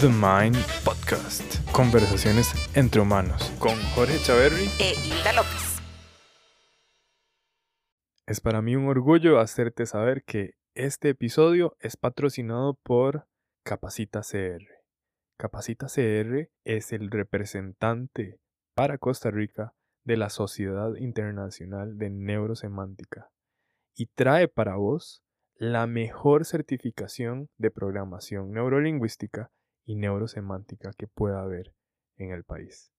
The Mind Podcast. Conversaciones entre humanos con Jorge Chaverri e Hilda López. Es para mí un orgullo hacerte saber que este episodio es patrocinado por Capacita CR. Capacita CR es el representante para Costa Rica de la Sociedad Internacional de Neurosemántica y trae para vos la mejor certificación de programación neurolingüística y neurosemántica que pueda haber en el país.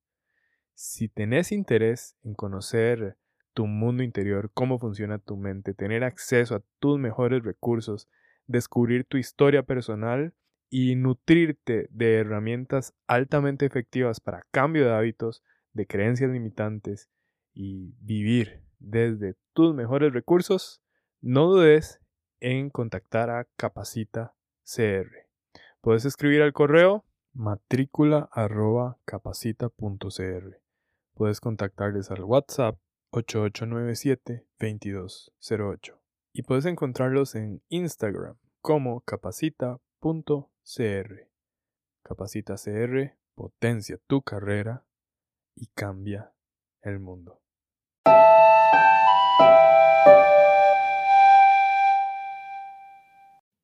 Si tenés interés en conocer tu mundo interior, cómo funciona tu mente, tener acceso a tus mejores recursos, descubrir tu historia personal y nutrirte de herramientas altamente efectivas para cambio de hábitos, de creencias limitantes y vivir desde tus mejores recursos, no dudes en contactar a Capacita CR. Puedes escribir al correo matrícula Puedes contactarles al WhatsApp 8897-2208 y puedes encontrarlos en Instagram como capacita.cr. Capacita CR potencia tu carrera y cambia el mundo.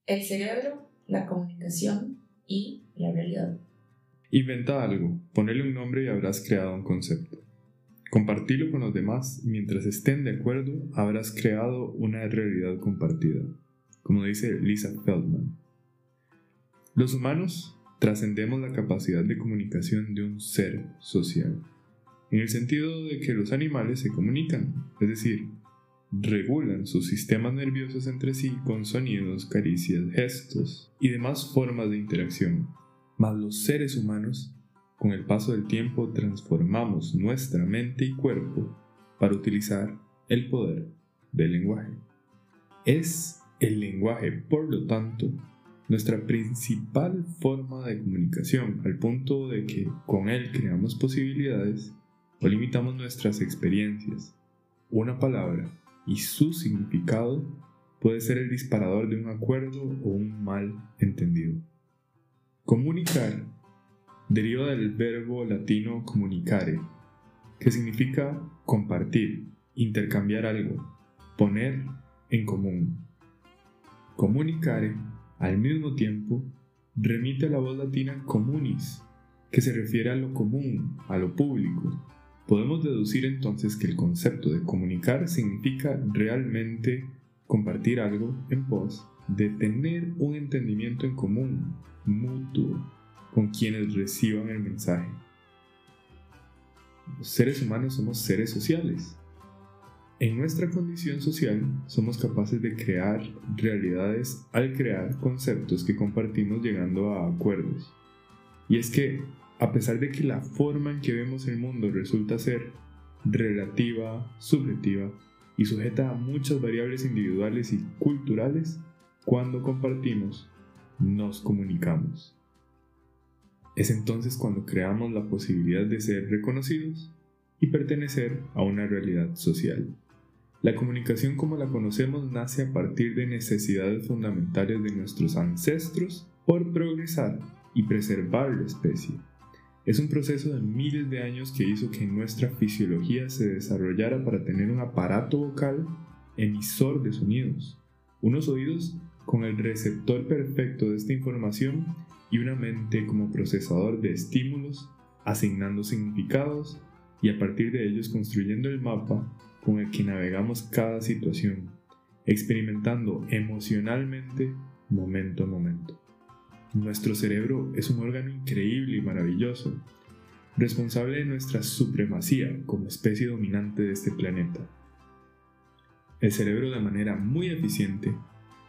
El cerebro la comunicación y la realidad. Inventa algo, ponele un nombre y habrás creado un concepto. Compartilo con los demás y mientras estén de acuerdo habrás creado una realidad compartida, como dice Lisa Feldman. Los humanos trascendemos la capacidad de comunicación de un ser social, en el sentido de que los animales se comunican, es decir, regulan sus sistemas nerviosos entre sí con sonidos, caricias, gestos y demás formas de interacción. Mas los seres humanos, con el paso del tiempo, transformamos nuestra mente y cuerpo para utilizar el poder del lenguaje. Es el lenguaje, por lo tanto, nuestra principal forma de comunicación, al punto de que con él creamos posibilidades o limitamos nuestras experiencias. Una palabra y su significado puede ser el disparador de un acuerdo o un mal entendido. Comunicar deriva del verbo latino comunicare, que significa compartir, intercambiar algo, poner en común. Comunicare, al mismo tiempo, remite a la voz latina comunis, que se refiere a lo común, a lo público, Podemos deducir entonces que el concepto de comunicar significa realmente compartir algo en pos de tener un entendimiento en común, mutuo, con quienes reciban el mensaje. Los seres humanos somos seres sociales. En nuestra condición social somos capaces de crear realidades al crear conceptos que compartimos llegando a acuerdos. Y es que a pesar de que la forma en que vemos el mundo resulta ser relativa, subjetiva y sujeta a muchas variables individuales y culturales, cuando compartimos, nos comunicamos. Es entonces cuando creamos la posibilidad de ser reconocidos y pertenecer a una realidad social. La comunicación como la conocemos nace a partir de necesidades fundamentales de nuestros ancestros por progresar y preservar la especie. Es un proceso de miles de años que hizo que nuestra fisiología se desarrollara para tener un aparato vocal emisor de sonidos, unos oídos con el receptor perfecto de esta información y una mente como procesador de estímulos, asignando significados y a partir de ellos construyendo el mapa con el que navegamos cada situación, experimentando emocionalmente momento a momento. Nuestro cerebro es un órgano increíble y maravilloso, responsable de nuestra supremacía como especie dominante de este planeta. El cerebro de manera muy eficiente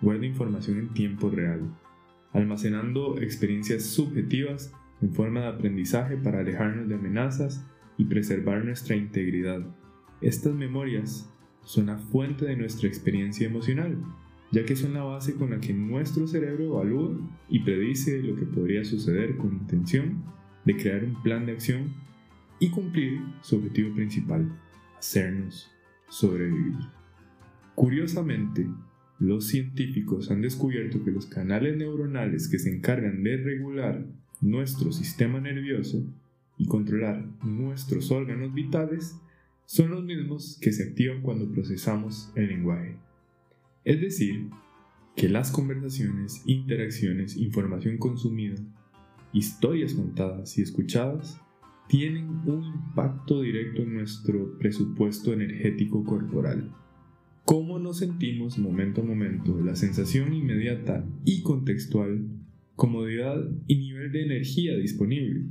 guarda información en tiempo real, almacenando experiencias subjetivas en forma de aprendizaje para alejarnos de amenazas y preservar nuestra integridad. Estas memorias son la fuente de nuestra experiencia emocional ya que son la base con la que nuestro cerebro evalúa y predice lo que podría suceder con intención de crear un plan de acción y cumplir su objetivo principal, hacernos sobrevivir. Curiosamente, los científicos han descubierto que los canales neuronales que se encargan de regular nuestro sistema nervioso y controlar nuestros órganos vitales son los mismos que se activan cuando procesamos el lenguaje. Es decir, que las conversaciones, interacciones, información consumida, historias contadas y escuchadas tienen un impacto directo en nuestro presupuesto energético corporal. Cómo nos sentimos momento a momento, la sensación inmediata y contextual, comodidad y nivel de energía disponible.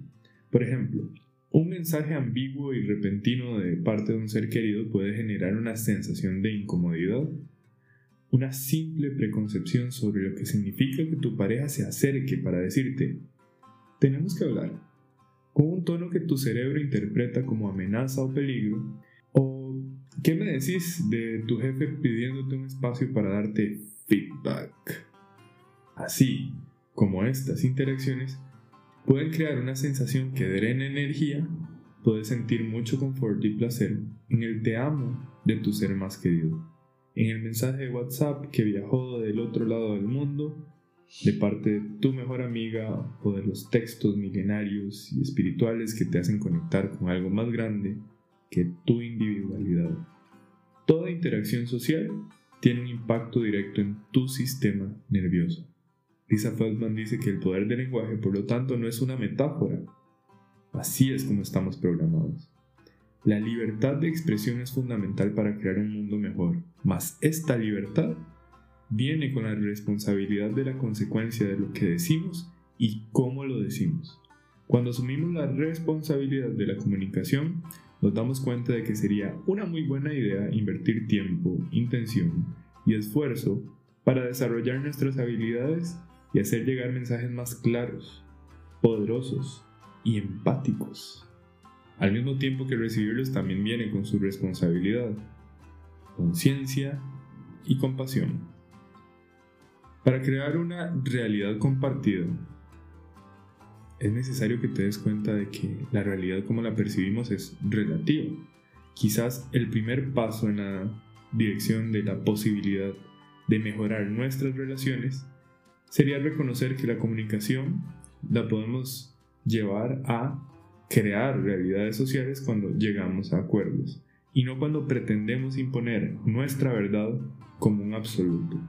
Por ejemplo, un mensaje ambiguo y repentino de parte de un ser querido puede generar una sensación de incomodidad, una simple preconcepción sobre lo que significa que tu pareja se acerque para decirte, tenemos que hablar, con un tono que tu cerebro interpreta como amenaza o peligro, o ¿qué me decís de tu jefe pidiéndote un espacio para darte feedback? Así como estas interacciones pueden crear una sensación que drena energía, puedes sentir mucho confort y placer en el te amo de tu ser más querido, en el mensaje de WhatsApp que viajó del otro lado del mundo, de parte de tu mejor amiga o de los textos milenarios y espirituales que te hacen conectar con algo más grande que tu individualidad. Toda interacción social tiene un impacto directo en tu sistema nervioso. Lisa Feldman dice que el poder del lenguaje, por lo tanto, no es una metáfora. Así es como estamos programados. La libertad de expresión es fundamental para crear un mundo mejor, mas esta libertad viene con la responsabilidad de la consecuencia de lo que decimos y cómo lo decimos. Cuando asumimos la responsabilidad de la comunicación, nos damos cuenta de que sería una muy buena idea invertir tiempo, intención y esfuerzo para desarrollar nuestras habilidades y hacer llegar mensajes más claros, poderosos y empáticos. Al mismo tiempo que recibirlos también viene con su responsabilidad, conciencia y compasión. Para crear una realidad compartida, es necesario que te des cuenta de que la realidad como la percibimos es relativa. Quizás el primer paso en la dirección de la posibilidad de mejorar nuestras relaciones sería reconocer que la comunicación la podemos llevar a crear realidades sociales cuando llegamos a acuerdos y no cuando pretendemos imponer nuestra verdad como un absoluto.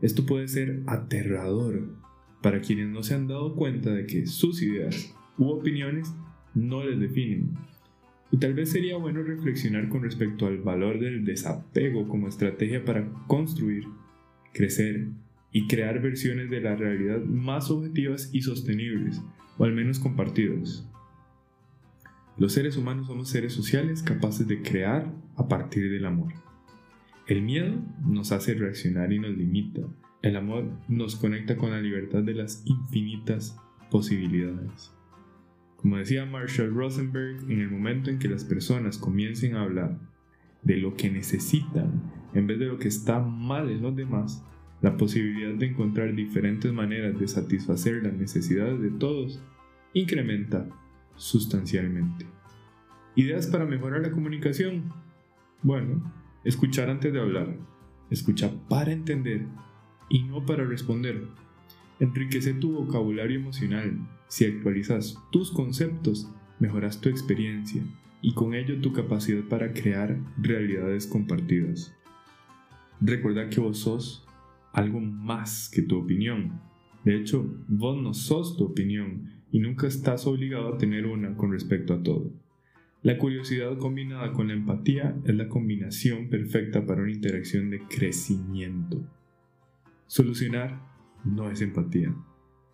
Esto puede ser aterrador para quienes no se han dado cuenta de que sus ideas u opiniones no les definen. Y tal vez sería bueno reflexionar con respecto al valor del desapego como estrategia para construir, crecer y crear versiones de la realidad más objetivas y sostenibles, o al menos compartidas. Los seres humanos somos seres sociales capaces de crear a partir del amor. El miedo nos hace reaccionar y nos limita. El amor nos conecta con la libertad de las infinitas posibilidades. Como decía Marshall Rosenberg, en el momento en que las personas comiencen a hablar de lo que necesitan en vez de lo que está mal en los demás, la posibilidad de encontrar diferentes maneras de satisfacer las necesidades de todos incrementa sustancialmente. ¿Ideas para mejorar la comunicación? Bueno, escuchar antes de hablar. Escucha para entender y no para responder. Enriquece tu vocabulario emocional. Si actualizas tus conceptos, mejoras tu experiencia y con ello tu capacidad para crear realidades compartidas. Recuerda que vos sos algo más que tu opinión. De hecho, vos no sos tu opinión y nunca estás obligado a tener una con respecto a todo. La curiosidad combinada con la empatía es la combinación perfecta para una interacción de crecimiento. Solucionar no es empatía.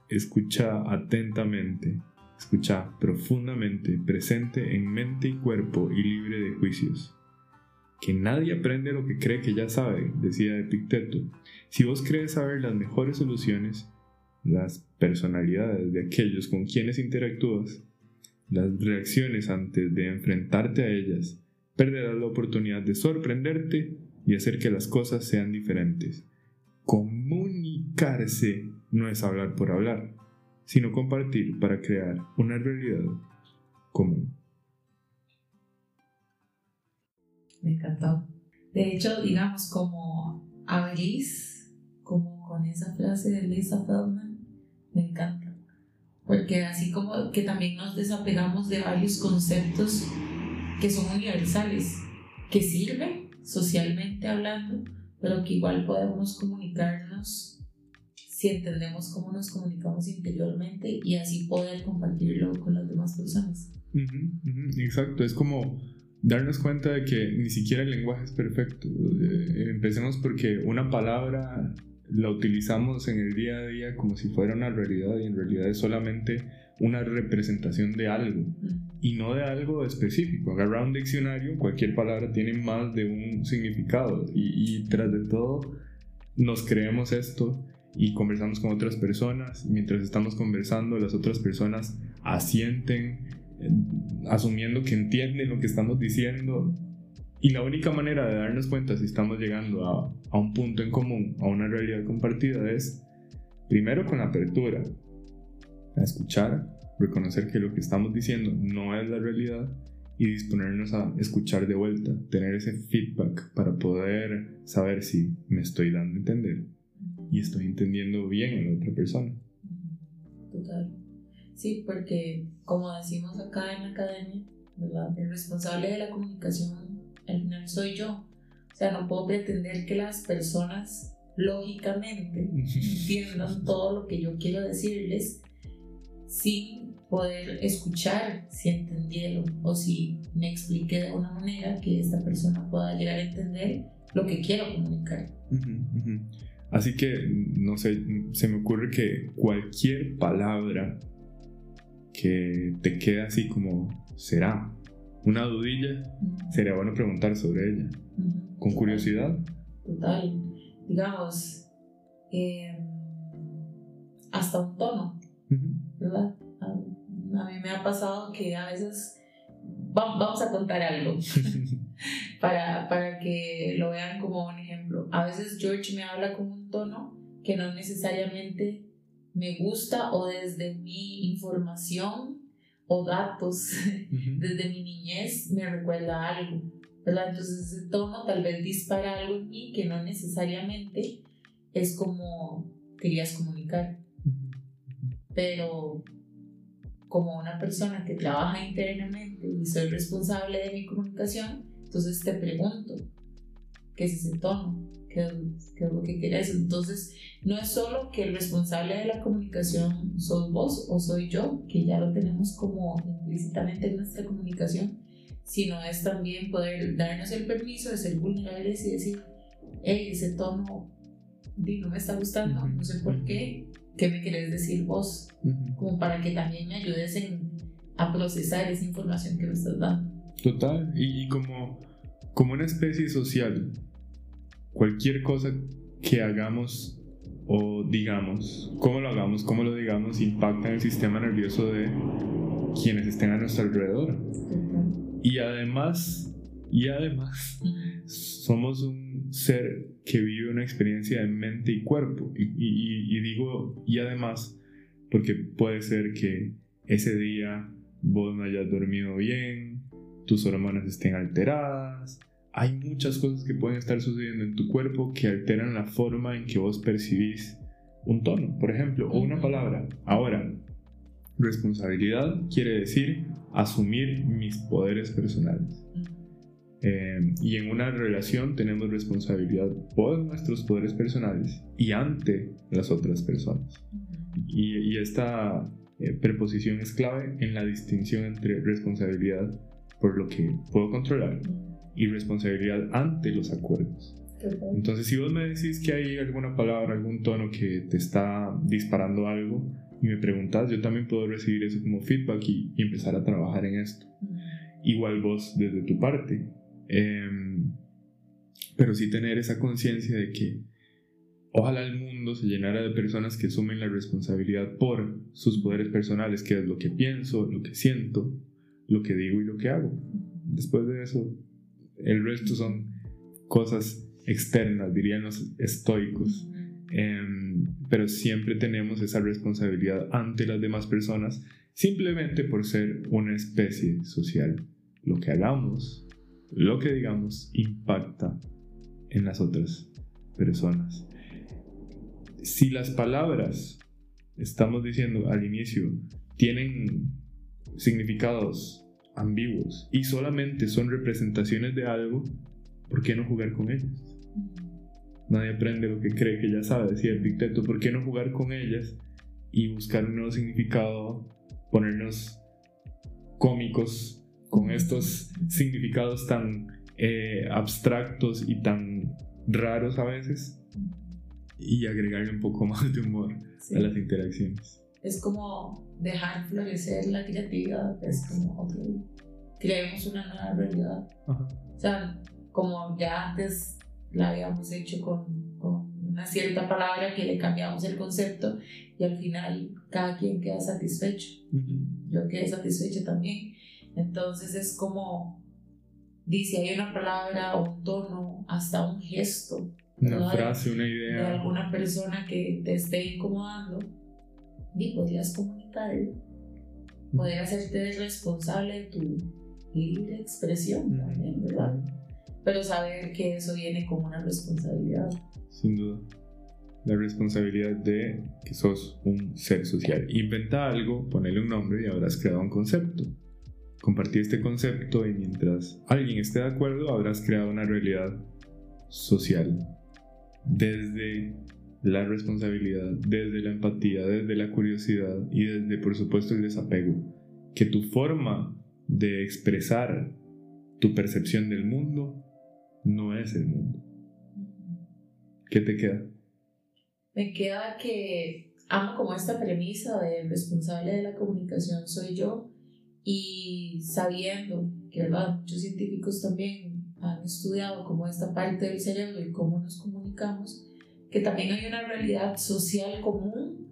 Escucha atentamente, escucha profundamente, presente en mente y cuerpo y libre de juicios que nadie aprende lo que cree que ya sabe, decía Epicteto. Si vos crees saber las mejores soluciones, las personalidades de aquellos con quienes interactúas, las reacciones antes de enfrentarte a ellas, perderás la oportunidad de sorprenderte y hacer que las cosas sean diferentes. Comunicarse no es hablar por hablar, sino compartir para crear una realidad común. me encantó. De hecho, digamos, como Abelis, como con esa frase de Lisa Feldman, me encanta. porque así como que también nos desapegamos de varios conceptos que son universales, que sirven socialmente hablando, pero que igual podemos comunicarnos si entendemos cómo nos comunicamos interiormente y así poder compartirlo con las demás personas. exacto, es como darnos cuenta de que ni siquiera el lenguaje es perfecto. Eh, empecemos porque una palabra la utilizamos en el día a día como si fuera una realidad y en realidad es solamente una representación de algo y no de algo específico. Agarra un diccionario, cualquier palabra tiene más de un significado y, y tras de todo nos creemos esto y conversamos con otras personas. Mientras estamos conversando, las otras personas asienten, eh, asumiendo que entienden lo que estamos diciendo y la única manera de darnos cuenta si estamos llegando a, a, un punto en común, a una realidad compartida, es primero con apertura, a escuchar, reconocer que lo que estamos diciendo no es la realidad y disponernos a escuchar de vuelta, tener ese feedback para poder saber si me estoy dando a entender y estoy entendiendo bien a la otra persona. Total. Sí, porque como decimos acá en la academia, ¿verdad? el responsable de la comunicación al final soy yo. O sea, no puedo pretender que las personas lógicamente entiendan todo lo que yo quiero decirles sin poder escuchar si entendieron o si me expliqué de una manera que esta persona pueda llegar a entender lo que quiero comunicar. Así que, no sé, se me ocurre que cualquier palabra que te quede así como será, una dudilla, sería bueno preguntar sobre ella. Con curiosidad. Total. Digamos, em, hasta un tono, ¿verdad? A, mí me ha pasado que a veces vamos a contar algo para, para que lo vean como un ejemplo. A veces George me habla con un tono que no necesariamente me gusta o desde mi información o datos desde mi niñez me recuerda algo, ¿verdad? Entonces ese tono tal vez dispara algo en mí que no necesariamente es como querías comunicar. Pero como una persona que trabaja internamente y soy responsable de mi comunicación, entonces te pregunto, ¿qué es ese tono? ¿Qué, qué es lo que quieres? Entonces, no es solo que el responsable de la comunicación sos vos o soy yo, que ya lo tenemos como implícitamente en nuestra comunicación, sino es también poder darnos el permiso de ser vulnerables y decir, hey, ese tono no me está gustando, no sé por qué, ¿qué me querés decir vos? Como para que también me ayudes en, a procesar esa información que me estás dando. Total, y, y como, como una especie social, cualquier cosa que hagamos o digamos, cómo lo hagamos, cómo lo digamos, impacta en el sistema nervioso de quienes estén a nuestro alrededor. Y además, y además, somos un ser que vive una experiencia de mente y cuerpo. Y, y, y digo, y además, porque puede ser que ese día vos no hayas dormido bien, tus hormonas estén alteradas, hay muchas cosas que pueden estar sucediendo en tu cuerpo que alteran la forma en que vos percibís un tono, por ejemplo, o una palabra. Ahora, responsabilidad quiere decir asumir mis poderes personales. Eh, y en una relación tenemos responsabilidad por nuestros poderes personales y ante las otras personas. Y, esta eh, preposición es clave en la distinción entre responsabilidad por lo que puedo controlar y responsabilidad ante los acuerdos. Entonces, si vos me decís que hay alguna palabra, algún tono que te está disparando algo y me preguntas, yo también puedo recibir eso como feedback y, empezar a trabajar en esto. Igual vos desde tu parte. Em, pero sí tener esa conciencia de que ojalá el mundo se llenara de personas que asumen la responsabilidad por sus poderes personales, que es lo que pienso, lo que siento, lo que digo y lo que hago. Después de eso, el resto son cosas externas, dirían los estoicos. Em, pero siempre tenemos esa responsabilidad ante las demás personas simplemente por ser una especie social. Lo que hagamos, lo que digamos, impacta en las otras personas. Si las palabras estamos diciendo al inicio tienen significados ambiguos y solamente son representaciones de algo, ¿por qué no jugar con ellas? Nadie aprende lo que cree que ya sabe, decía el ¿por qué no jugar con ellas y buscar un nuevo significado, ponernos cómicos con estos significados tan eh, abstractos y tan raros a veces y agregarle un poco más de humor a las interacciones. Es como dejar florecer la creatividad, es como, ok, creemos una nueva realidad. O sea, como ya antes la habíamos hecho con, con, una cierta palabra que le cambiamos el concepto y al final cada quien queda satisfecho. Yo quedé satisfecho también. Entonces es como, dice, hay una palabra, un tono, hasta un gesto una frase, una idea. De alguna persona que te esté incomodando, y podrías comunicar, poder hacerte responsable de tu libre expresión también, ¿verdad? Pero saber que eso viene como una responsabilidad. Sin duda. La responsabilidad de que sos un ser social. Inventa algo, ponele un nombre y habrás creado un concepto. Compartir este concepto y mientras alguien esté de acuerdo habrás creado una realidad social desde la responsabilidad, desde la empatía, desde la curiosidad y desde, por supuesto, el desapego. Que tu forma de expresar tu percepción del mundo no es el mundo. ¿Qué te queda? Me queda que amo como esta premisa de responsable de la comunicación soy yo y sabiendo que muchos científicos también han estudiado como esta parte del cerebro y cómo nos comunicamos, que también hay una realidad social común,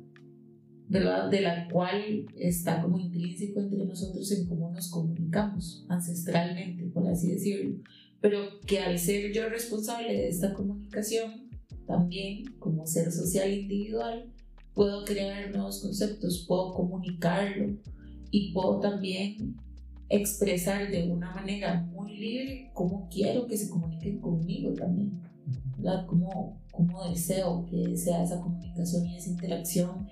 ¿verdad? De la cual está como intrínseco entre nosotros en cómo nos comunicamos ancestralmente, por así decirlo. Pero que al ser yo responsable de esta comunicación, también como ser social individual, puedo crear nuevos conceptos, puedo comunicarlo y puedo también expresar de una manera muy libre cómo quiero que se comuniquen conmigo también, ¿verdad? Cómo, cómo deseo que sea esa comunicación y esa interacción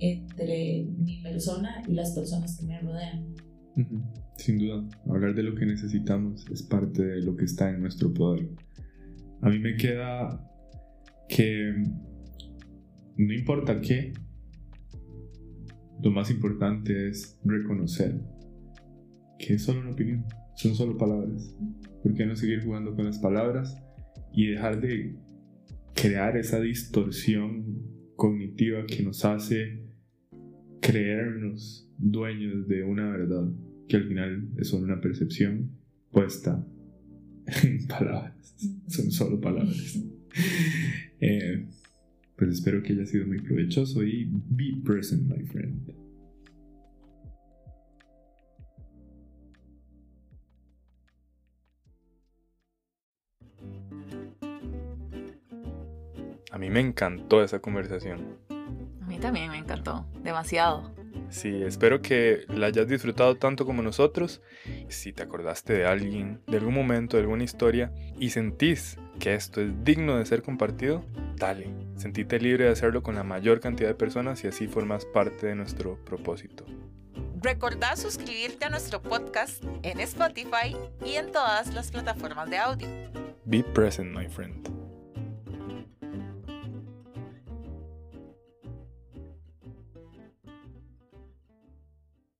entre mi persona y las personas que me rodean. Sin duda, hablar de lo que necesitamos es parte de lo que está en nuestro poder. A mí me queda que no importa qué, lo más importante es reconocer que es solo una opinión, son solo palabras. ¿Por qué no seguir jugando con las palabras y dejar de crear esa distorsión cognitiva que nos hace creernos dueños de una verdad que al final es solo una percepción puesta en palabras, son solo palabras. Eh, pues espero que haya sido muy provechoso y be present, my friend. A mí me encantó esa conversación. A mí también me encantó, demasiado. Sí, espero que la hayas disfrutado tanto como nosotros. Si te acordaste de alguien, de algún momento, de alguna historia y sentís que esto es digno de ser compartido, dale. Sentite libre de hacerlo con la mayor cantidad de personas y así formas parte de nuestro propósito. Recordá suscribirte a nuestro podcast en Spotify y en todas las plataformas de audio. Be present, my friend.